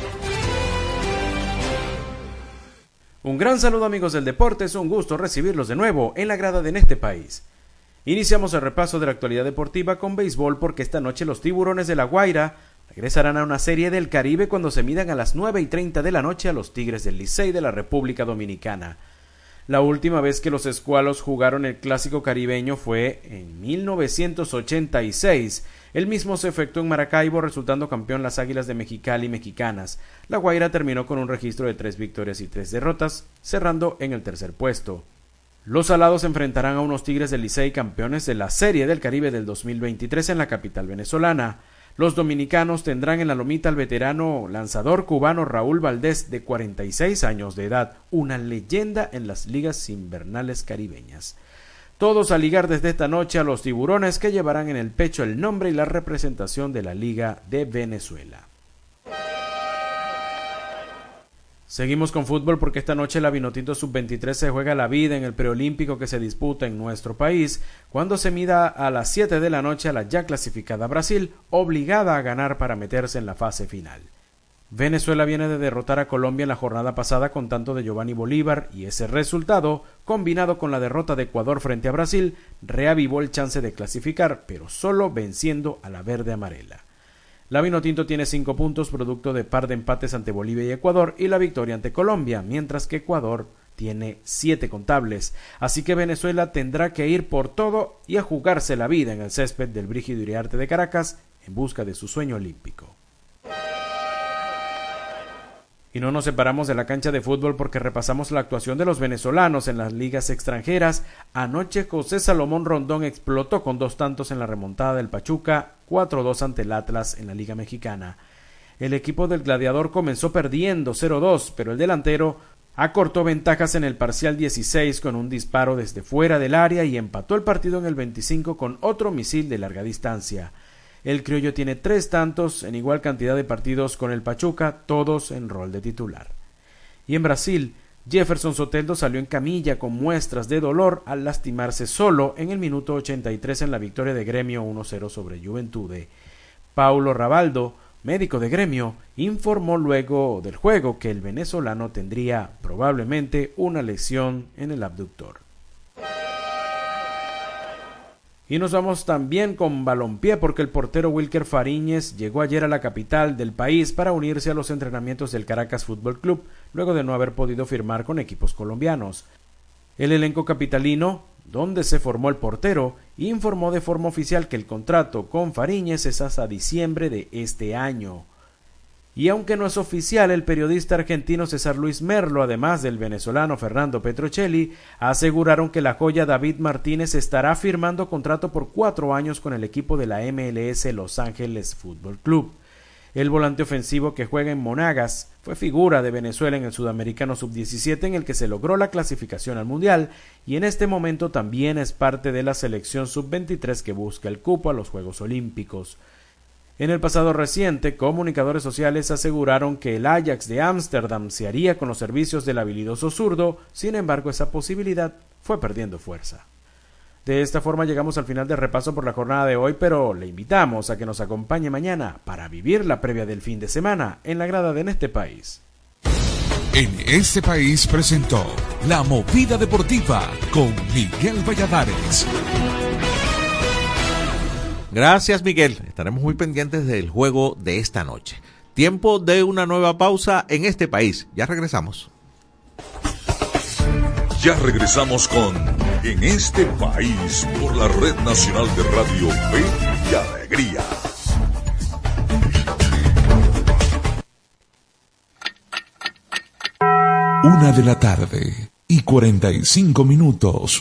J: Un gran saludo amigos del deporte, es un gusto recibirlos de nuevo en la grada de en este país. Iniciamos el repaso de la actualidad deportiva con béisbol porque esta noche los tiburones de La Guaira regresarán a una serie del Caribe cuando se midan a las 9 y 30 de la noche a los Tigres del Licey de la República Dominicana. La última vez que los escualos jugaron el clásico caribeño fue en 1986. El mismo se efectuó en Maracaibo, resultando campeón las Águilas de Mexicali mexicanas. La Guaira terminó con un registro de tres victorias y tres derrotas, cerrando en el tercer puesto. Los alados enfrentarán a unos Tigres del Licey campeones de la Serie del Caribe del 2023 en la capital venezolana. Los dominicanos tendrán en la lomita al veterano lanzador cubano Raúl Valdés de 46 años de edad, una leyenda en las ligas invernales caribeñas. Todos a ligar desde esta noche a los tiburones que llevarán en el pecho el nombre y la representación de la Liga de Venezuela. Seguimos con fútbol porque esta noche la Vinotinto Sub-23 se juega la vida en el preolímpico que se disputa en nuestro país, cuando se mida a las 7 de la noche a la ya clasificada Brasil, obligada a ganar para meterse en la fase final. Venezuela viene de derrotar a Colombia en la jornada pasada con tanto de Giovanni Bolívar y ese resultado, combinado con la derrota de Ecuador frente a Brasil, reavivó el chance de clasificar, pero solo venciendo a la verde amarela. La Vinotinto tiene cinco puntos producto de par de empates ante Bolivia y Ecuador y la victoria ante Colombia, mientras que Ecuador tiene siete contables. Así que Venezuela tendrá que ir por todo y a jugarse la vida en el césped del Brígido Iriarte de Caracas en busca de su sueño olímpico. Y no nos separamos de la cancha de fútbol porque repasamos la actuación de los venezolanos en las ligas extranjeras. Anoche José Salomón Rondón explotó con dos tantos en la remontada del Pachuca, 4-2 ante el Atlas en la Liga Mexicana. El equipo del Gladiador comenzó perdiendo 0-2, pero el delantero acortó ventajas en el parcial 16 con un disparo desde fuera del área y empató el partido en el 25 con otro misil de larga distancia. El criollo tiene tres tantos en igual cantidad de partidos con el Pachuca, todos en rol de titular. Y en Brasil, Jefferson Soteldo salió en camilla con muestras de dolor al lastimarse solo en el minuto 83 en la victoria de Gremio 1-0 sobre Juventude. Paulo Rabaldo, médico de Gremio, informó luego del juego que el venezolano tendría probablemente una lesión en el abductor. Y nos vamos también con balompié porque el portero Wilker Fariñez llegó ayer a la capital del país para unirse a los entrenamientos del Caracas Fútbol Club, luego de no haber podido firmar con equipos colombianos. El elenco capitalino, donde se formó el portero, informó de forma oficial que el contrato con Fariñez es hasta diciembre de este año. Y aunque no es oficial, el periodista argentino César Luis Merlo, además del venezolano Fernando Petrocelli, aseguraron que la joya David Martínez estará firmando contrato por cuatro años con el equipo de la MLS Los Ángeles Fútbol Club. El volante ofensivo que juega en Monagas fue figura de Venezuela en el Sudamericano Sub-17 en el que se logró la clasificación al Mundial y en este momento también es parte de la selección Sub-23 que busca el cupo a los Juegos Olímpicos. En el pasado reciente, comunicadores sociales aseguraron que el Ajax de Ámsterdam se haría con los servicios del habilidoso zurdo, sin embargo esa posibilidad fue perdiendo fuerza. De esta forma llegamos al final del repaso por la jornada de hoy, pero le invitamos a que nos acompañe mañana para vivir la previa del fin de semana en la grada de este país.
F: En este país presentó La Movida Deportiva con Miguel Valladares.
A: Gracias, Miguel. Estaremos muy pendientes del juego de esta noche. Tiempo de una nueva pausa en este país. Ya regresamos.
D: Ya regresamos con en este país por la Red Nacional de Radio Fe y Alegría.
F: Una de la tarde y 45 minutos.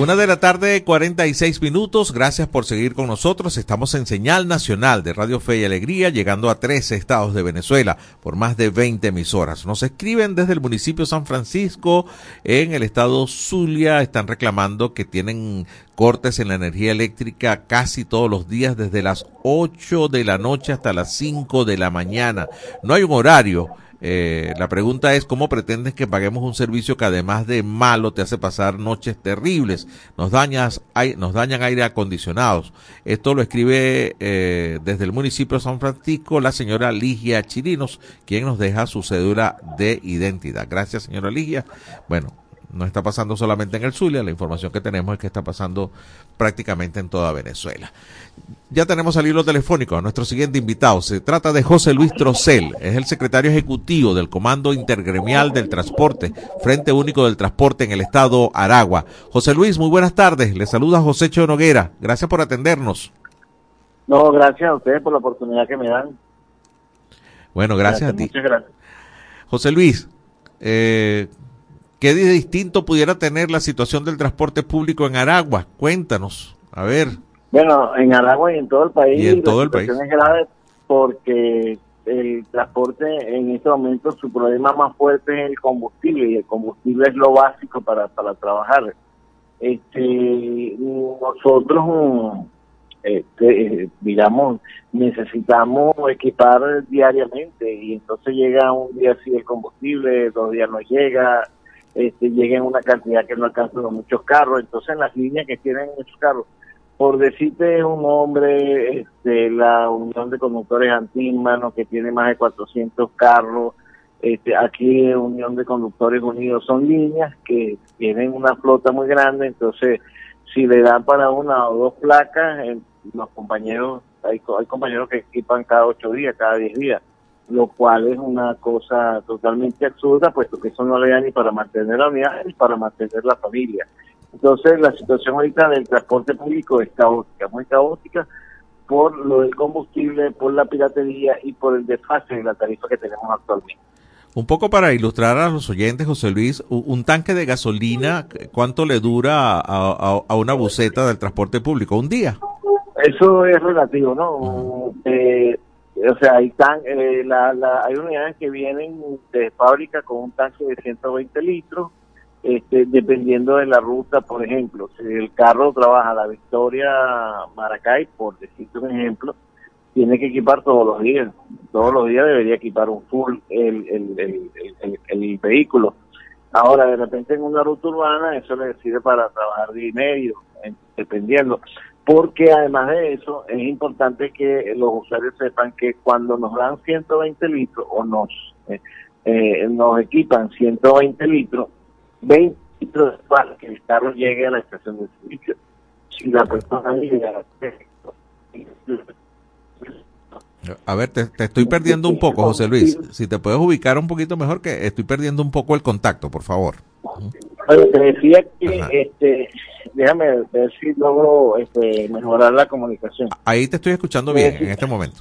A: Una de la tarde, 46 minutos. Gracias por seguir con nosotros. Estamos en señal nacional de Radio Fe y Alegría, llegando a 13 estados de Venezuela por más de 20 emisoras. Nos escriben desde el municipio San Francisco, en el estado Zulia. Están reclamando que tienen cortes en la energía eléctrica casi todos los días, desde las 8 de la noche hasta las 5 de la mañana. No hay un horario. Eh, la pregunta es cómo pretendes que paguemos un servicio que además de malo te hace pasar noches terribles, nos dañas, ai- nos dañan aire acondicionados. Esto lo escribe eh, desde el municipio de San Francisco la señora Ligia Chirinos, quien nos deja su cédula de identidad. Gracias, señora Ligia. Bueno, no está pasando solamente en el Zulia, la información que tenemos es que está pasando prácticamente en toda Venezuela. Ya tenemos al hilo telefónico a nuestro siguiente invitado. Se trata de José Luis Trocel, es el secretario ejecutivo del Comando Intergremial del Transporte, Frente Único del Transporte en el estado Aragua. José Luis, muy buenas tardes. Le saluda José Cho Noguera. Gracias por atendernos.
K: No, gracias a ustedes por la oportunidad que me dan.
A: Bueno, gracias a ti.
K: Muchas gracias.
A: José Luis, eh, ¿qué de distinto pudiera tener la situación del transporte público en Aragua? Cuéntanos. A ver.
K: Bueno, en Aragua y en todo el país,
A: Y en todo
K: la
A: el país.
K: es grave porque el transporte en este momento su problema más fuerte es el combustible y el combustible es lo básico para, para trabajar. Este, nosotros, este, digamos, necesitamos equipar diariamente y entonces llega un día así el combustible, dos días no llega, este, llega en una cantidad que no alcanza los muchos carros, entonces en las líneas que tienen muchos carros, por decirte un nombre, este, la Unión de Conductores Antímanos, que tiene más de 400 carros, este, aquí Unión de Conductores Unidos, son líneas que tienen una flota muy grande, entonces si le dan para una o dos placas, los compañeros, hay, hay compañeros que equipan cada ocho días, cada diez días, lo cual es una cosa totalmente absurda, puesto que eso no le da ni para mantener la unidad ni para mantener la familia. Entonces la situación ahorita del transporte público es caótica, muy caótica por lo del combustible, por la piratería y por el desfase de la tarifa que tenemos actualmente.
A: Un poco para ilustrar a los oyentes, José Luis, un tanque de gasolina, ¿cuánto le dura a, a- a una buseta del transporte público? ¿Un día?
K: Eso es relativo, ¿no? Eh, o sea, hay, tan, eh, la, la- hay unidades que vienen de fábrica con un tanque de 120 litros, este, dependiendo de la ruta, por ejemplo, si el carro trabaja la Victoria Maracay, por decirte un ejemplo, tiene que equipar todos los días. Todos los días debería equipar un full el, el, el, el- vehículo. Ahora, de repente en una ruta urbana, eso le sirve para trabajar día y medio, en- dependiendo. Porque además de eso, es importante que los usuarios sepan que cuando nos dan 120 litros o nos eh, eh, nos equipan 120 litros, 20 litros para que el carro llegue a la estación de servicio. Si la persona llega
A: a ver, te, te, estoy perdiendo un poco, José Luis. Si te puedes ubicar un poquito mejor, que estoy perdiendo un poco el contacto, por favor.
K: Bueno, te decía que, este, déjame ver si logro este, mejorar la comunicación.
A: Ahí te estoy escuchando bien en este momento.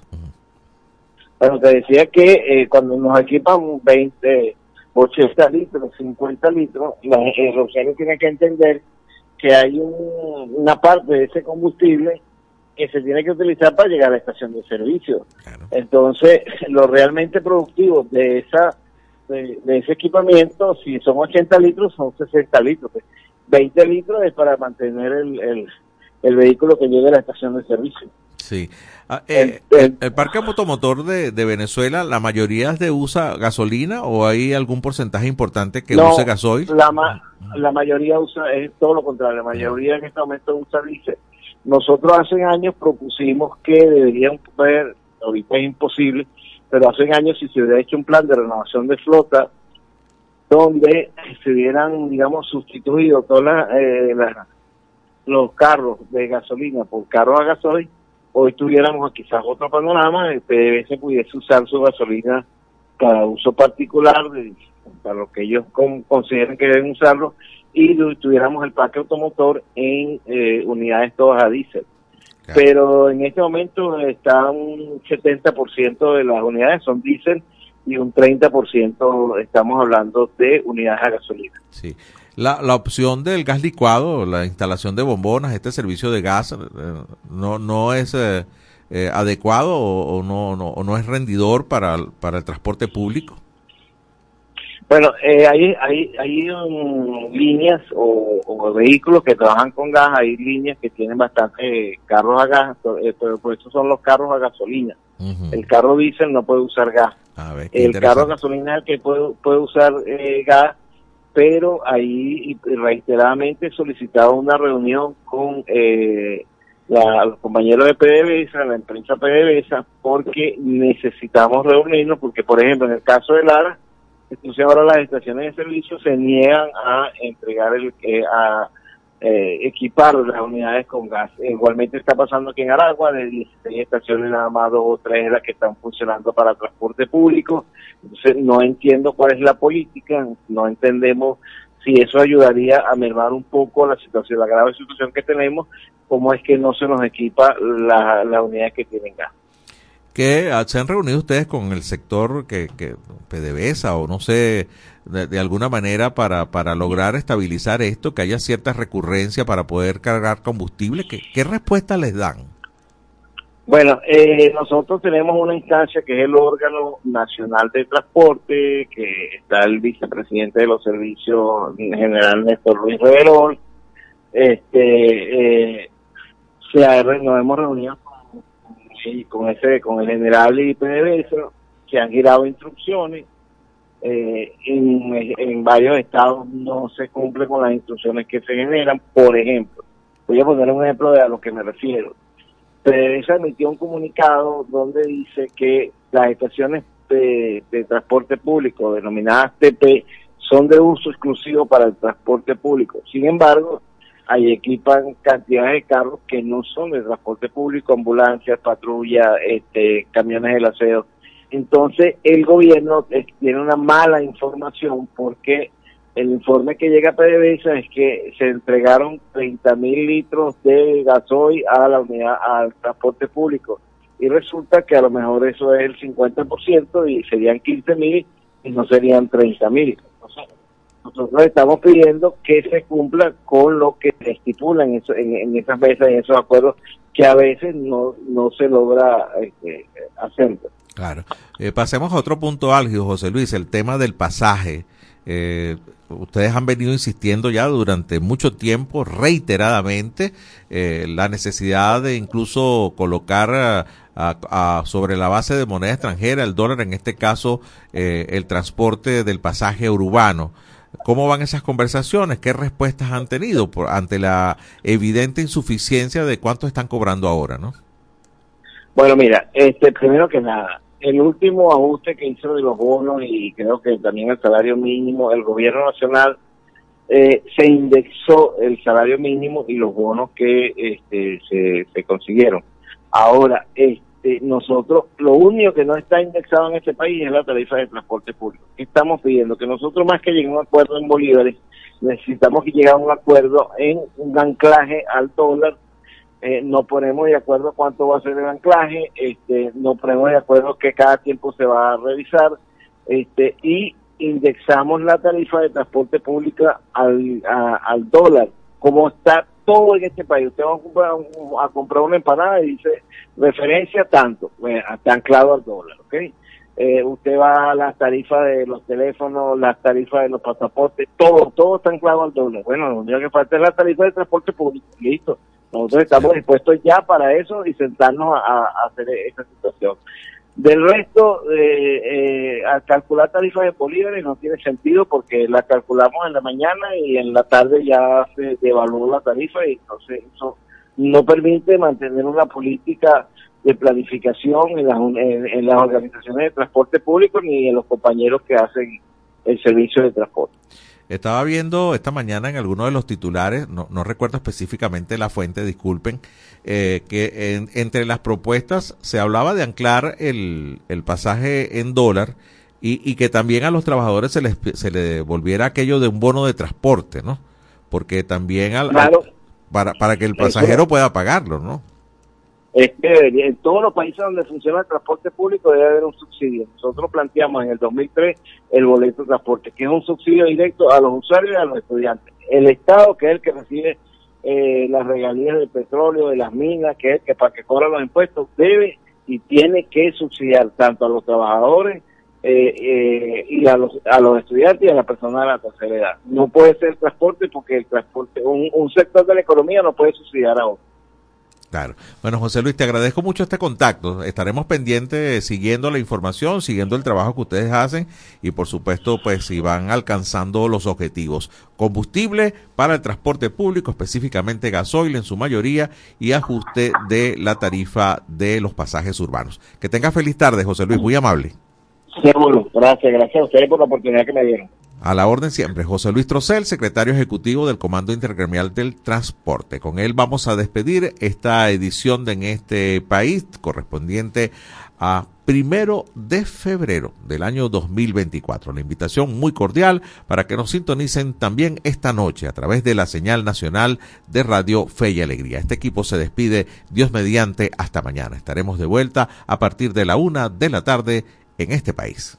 K: Bueno, te decía que eh, cuando nos equipan 20, 80 litros, 50 litros, los, eh, los usuarios tienen que entender que hay un, una parte de ese combustible que se tiene que utilizar para llegar a la estación de servicio. Entonces, lo realmente productivo de esa de, ese equipamiento, si son 80 litros, son 60 litros. 20 litros es para mantener el, el, el vehículo que llegue a la estación de servicio.
A: Sí. Ah, eh, el, el, parque automotor de, de, Venezuela, ¿la mayoría de usa gasolina o hay algún porcentaje importante que use gasoil?
K: La, ma la mayoría usa, es todo lo contrario, la mayoría en este momento usa diésel. Nosotros hace años propusimos que deberían poder, ahorita es imposible, pero hace años si se hubiera hecho un plan de renovación de flota donde se hubieran, digamos, sustituido todos eh, los carros de gasolina por carros a gasoil, hoy tuviéramos quizás otro panorama, el PDVSA pudiese usar su gasolina para uso particular, para lo que ellos consideren que deben usarlo, y tuviéramos el parque automotor en eh, unidades todas a diésel. Pero en este momento está un 70% de las unidades son diésel y un 30% estamos hablando de unidades a gasolina.
A: Sí. La, la opción del gas licuado, la instalación de bombonas, este servicio de gas, eh, no, no es eh, adecuado o, no, no, o no es rendidor para, para el transporte público.
K: Bueno, eh, hay, hay, hay um, líneas o, vehículos que trabajan con gas, hay líneas que tienen bastante carros a gas, eh, pero por eso son los carros a gasolina. El carro diésel no puede usar gas. el carro a gasolina es el que puede, puede usar eh, gas, pero ahí reiteradamente he solicitado una reunión con eh, la, los compañeros de PDVSA, la empresa PDVSA, porque necesitamos reunirnos, porque por ejemplo en el caso de Lara, entonces ahora las estaciones de servicio se niegan a entregar el eh, a eh, equipar las unidades con gas. Igualmente está pasando aquí en Aragua, de 16 estaciones nada más dos o tres las que están funcionando para transporte público. Entonces no entiendo cuál es la política, no entendemos si eso ayudaría a mermar un poco la situación, la grave situación que tenemos, cómo es que no se nos equipa las la unidades que tienen gas
A: que se han reunido ustedes con el sector que, que PDVSA o no sé, de, alguna manera para, para lograr estabilizar esto, que haya cierta recurrencia para poder cargar combustible. ¿Qué, qué respuesta les dan?
K: Bueno, eh, nosotros tenemos una instancia que es el órgano nacional de transporte, que está el vicepresidente de los servicios general Néstor Luis Reverol. Este, eh, se ha, nos hemos reunido y con ese con el general y PDVSA que han girado instrucciones eh, en, en varios estados no se cumple con las instrucciones que se generan. Por ejemplo voy a poner un ejemplo de a lo que me refiero. PDVSA emitió un comunicado donde dice que las estaciones de, de transporte público denominadas TP son de uso exclusivo para el transporte público. Sin embargo ahí equipan cantidades de carros que no son de transporte público, ambulancias, patrullas, este, camiones del aseo. Entonces, el gobierno eh, tiene una mala información porque el informe que llega a PDVSA es que se entregaron 30 mil litros de gasoil a la unidad, al transporte público. Y resulta que a lo mejor eso es el 50% y serían 15 mil y no serían 30 mil. Nosotros estamos pidiendo que se cumpla con lo que se estipula en, esas mesas, en esos acuerdos, que a veces no, se logra este, hacer.
A: Claro. Eh, pasemos a otro punto álgido, José Luis, el tema del pasaje. Eh, ustedes han venido insistiendo ya durante mucho tiempo, reiteradamente, eh, la necesidad de incluso colocar sobre la base de moneda extranjera, el dólar, en este caso, el transporte del pasaje urbano. ¿Cómo van esas conversaciones? ¿Qué respuestas han tenido por, ante la evidente insuficiencia de cuánto están cobrando ahora, no?
K: Bueno, mira, este, primero que nada, el último ajuste que hizo de los bonos y creo que también el salario mínimo, el gobierno nacional eh, se indexó el salario mínimo y los bonos que este, se, se consiguieron. Ahora, este, nosotros, lo único que no está indexado en este país es la tarifa de transporte público. ¿Qué estamos pidiendo? Que nosotros más que lleguemos a un acuerdo en bolívares, necesitamos que llegue a un acuerdo en un anclaje al dólar eh, no ponemos de acuerdo cuánto va a ser el anclaje, este, no ponemos de acuerdo que cada tiempo se va a revisar, este, y indexamos la tarifa de transporte pública al, al dólar, como está todo en este país. Usted va a comprar, a comprar una empanada y dice referencia tanto, está anclado al dólar, ¿ok? Eh, usted va a las tarifas de los teléfonos, las tarifas de los pasaportes, todo, todo está anclado al dólar. Bueno, lo único que falta es la tarifa de transporte público, listo nosotros estamos dispuestos ya para eso y sentarnos a, hacer esa situación. Del resto, eh, al calcular tarifas de bolívares no tiene sentido porque la calculamos en la mañana y en la tarde ya se devaluó la tarifa y entonces eso no permite mantener una política de planificación en las, en las organizaciones de transporte público ni en los compañeros que hacen el servicio de transporte.
A: Estaba viendo esta mañana en alguno de los titulares, no, no recuerdo específicamente la fuente, disculpen, eh, que entre las propuestas se hablaba de anclar el, el pasaje en dólar y, y, que también a los trabajadores se les, se les devolviera aquello de un bono de transporte, ¿no? Porque también al, para, para que el pasajero pueda pagarlo, ¿no?
K: Es en todos los países donde funciona el transporte público debe haber un subsidio. Nosotros planteamos en el 2003 el boleto de transporte, que es un subsidio directo a los usuarios y a los estudiantes. El Estado, que es el que recibe eh, las regalías del petróleo, de las minas, que es el que para que cobra los impuestos, debe y tiene que subsidiar tanto a los trabajadores eh, eh, y a los, a los estudiantes y a la persona de la tercera edad. No puede ser transporte porque el transporte, un sector de la economía no puede subsidiar a otro.
A: Claro. Bueno, José Luis, te agradezco mucho este contacto. Estaremos pendientes siguiendo la información, siguiendo el trabajo que ustedes hacen y por supuesto, pues si van alcanzando los objetivos. Combustible para el transporte público, específicamente gasoil en su mayoría y ajuste de la tarifa de los pasajes urbanos. Que tenga feliz tarde, José Luis, muy amable.
K: gracias, gracias a ustedes por la oportunidad que me dieron.
A: A la orden siempre, José Luis Trocel, secretario ejecutivo del Comando Intergremial del Transporte. Con él vamos a despedir esta edición de En este país correspondiente a primero de febrero del año 2024. La invitación muy cordial para que nos sintonicen también esta noche a través de la señal nacional de Radio Fe y Alegría. Este equipo se despide, Dios mediante, hasta mañana. Estaremos de vuelta a partir de la una de la tarde en este país.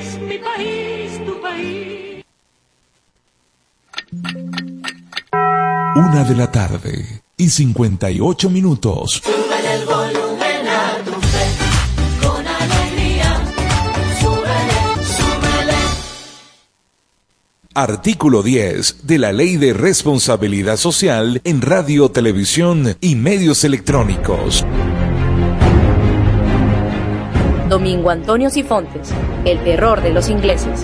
L: Una de la tarde y 58 minutos.
M: Súbele el volumen a tu fe, con alegría. Súbele, súbele.
L: Artículo 10 de la Ley de Responsabilidad Social en Radio, Televisión y Medios Electrónicos.
F: Domingo Antonio Sifontes, el terror de los ingleses.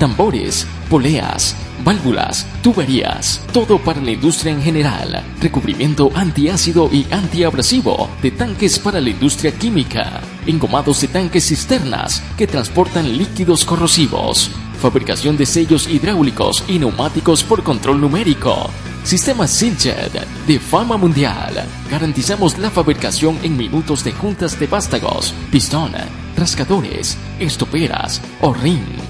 N: tambores, poleas, válvulas, tuberías, todo para la industria en general, recubrimiento antiácido y antiabrasivo de tanques para la industria química, engomados de tanques cisternas que transportan líquidos corrosivos, fabricación de sellos hidráulicos y neumáticos por control numérico, Sistema Siljet de fama mundial. Garantizamos la fabricación en minutos de juntas de vástagos, pistón, rascadores, estoperas o ring.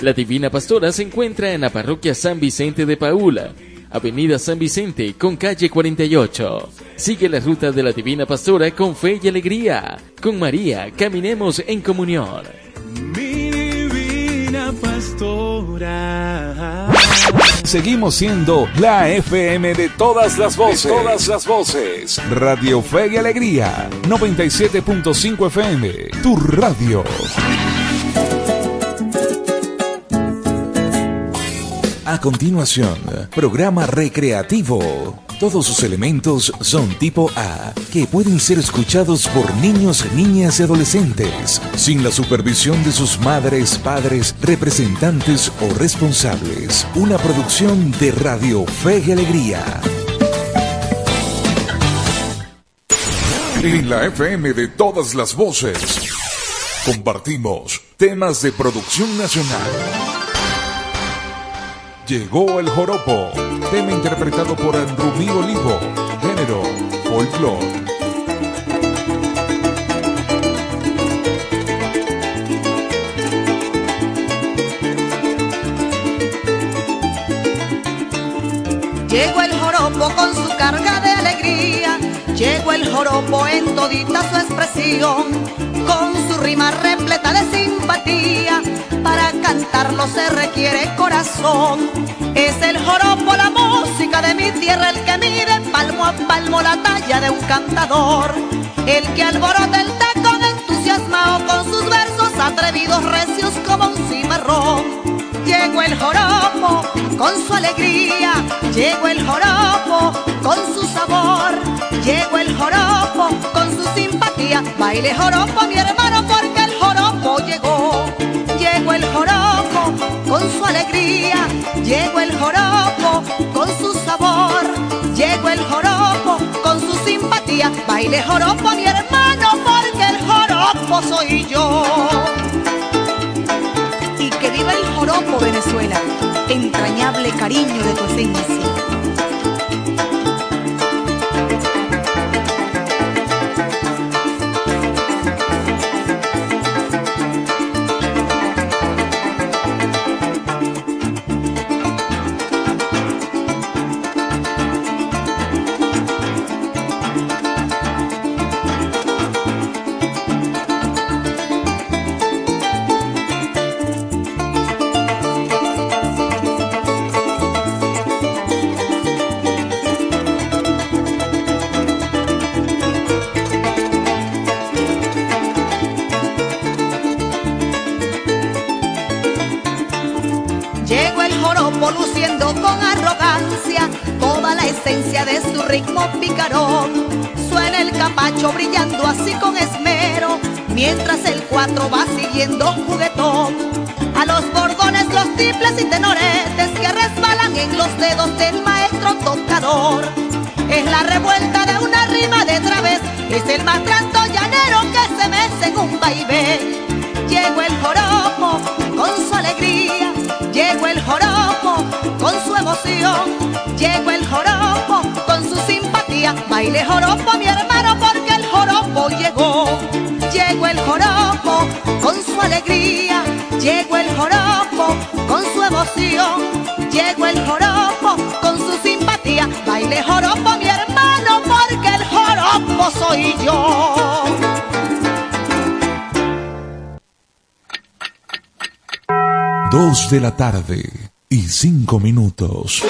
N: La Divina Pastora se encuentra en la parroquia San Vicente de Paula, Avenida San Vicente con calle 48. Sigue la ruta de la Divina Pastora con fe y alegría. Con María, caminemos en comunión.
O: Mi divina pastora.
L: Seguimos siendo la FM de todas las voces. De todas las voces. Radio Fe y Alegría. 97.5 FM. Tu radio. A continuación, programa recreativo. Todos sus elementos son tipo A, que pueden ser escuchados por niños, niñas y adolescentes, sin la supervisión de sus madres, padres, representantes o responsables. Una producción de Radio Fe y Alegría. En la FM de todas las voces, compartimos temas de producción nacional. Llegó el joropo, tema interpretado por Andrumí Olivo, género folclore.
P: Llegó el joropo con su carga de alegría, llegó el joropo en todita su expresión, con su rima repleta de simpatía, para cantarlo se requiere corazón. Es el joropo la música de mi tierra, el que mide palmo a palmo la talla de un cantador, el que alborota el tacón entusiasmado con sus versos atrevidos, recios como un cimarrón. Llegó el joropo con su alegría, llegó el joropo con su sabor, llegó el joropo con su simpatía. Baile joropo, mi hermano, porque el joropo llegó. Llegó el joropo con su alegría, llegó el joropo con su sabor, llegó el joropo con su simpatía. Baile joropo, mi hermano, porque el joropo soy yo y que viva el joropo Venezuela, entrañable cariño de tu esencia. Brillando así con esmero, mientras el cuatro va siguiendo juguetón. A los bordones, los triples y tenoretes que resbalan en los dedos del maestro tocador. Es la revuelta de una rima de través, es el más llanero que se mece en un vaivén. Llegó el joropo con su alegría, llegó el joropo con su emoción, llegó el joropo con su simpatía. Baile joropo mi hermano porque con su alegría, llegó el joropo con su emoción, llegó el joropo con su simpatía. Baile joropo mi hermano porque el joropo soy yo.
L: Dos de la tarde y cinco minutos.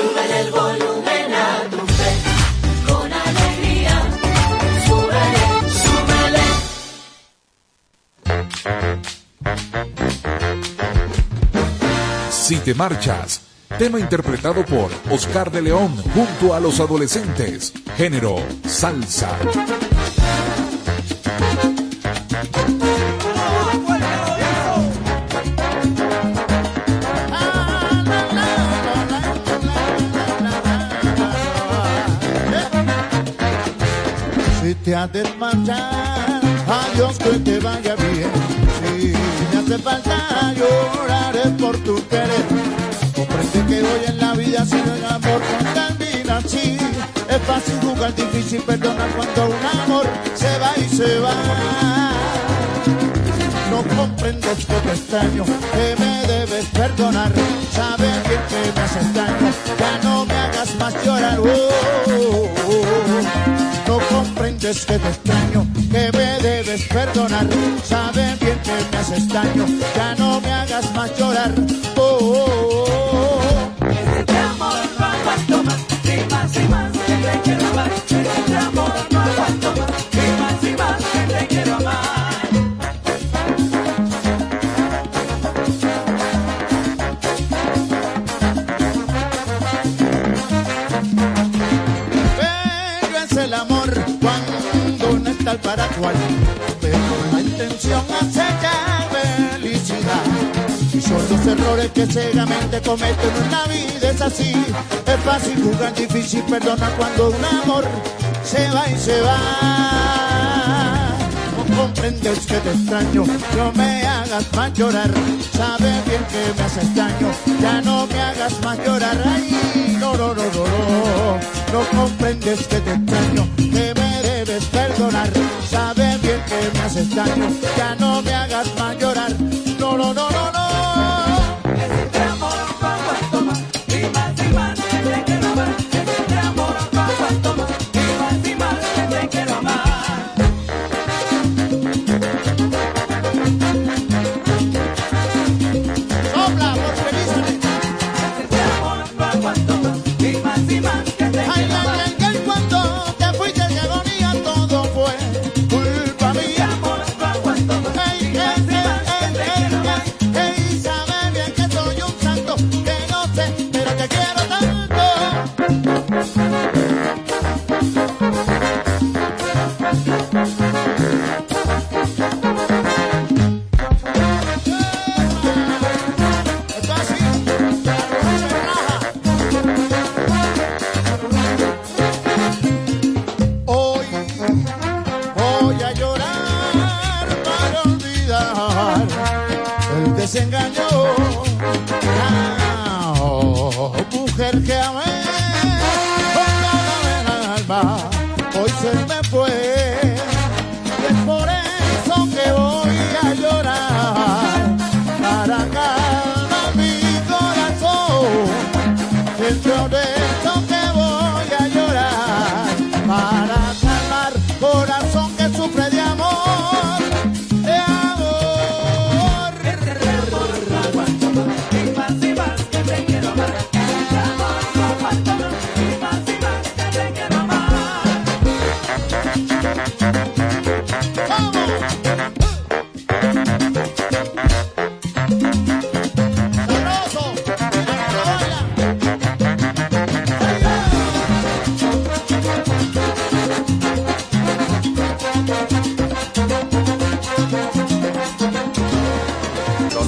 L: Si te marchas, tema interpretado por Oscar de León junto a los adolescentes. Género, salsa.
Q: Te adiós que te vaya bien. Si me hace falta llorar es por tu querer. Comprende que hoy en la vida sin el amor no termina así. Es fácil jugar, difícil perdonar cuando un amor se va y se va. No comprendes que te extraño, que me debes perdonar. Sabes bien que me haces daño, ya no me hagas más llorar. Oh, oh, oh. No comprendes que te extraño, que me debes perdonar. Sabes bien que me haces daño, ya no me hagas más llorar. Oh, oh, oh.
R: Este amor no más, ni más y más que te quiero amar. Este amor no aguanto más, más
Q: el para cual, pero la intención hace ya felicidad. Y son los errores que ciegamente cometen en la vida, es así. Es fácil jugar, difícil perdonar cuando un amor se va y se va. No comprendes que te extraño, no me hagas más llorar. Sabes bien que me haces daño, ya no me hagas más llorar. Ay, no, no, no, no, no. No comprendes que te extraño, que perdonar. Sabes bien que me haces daño, ya no me hagas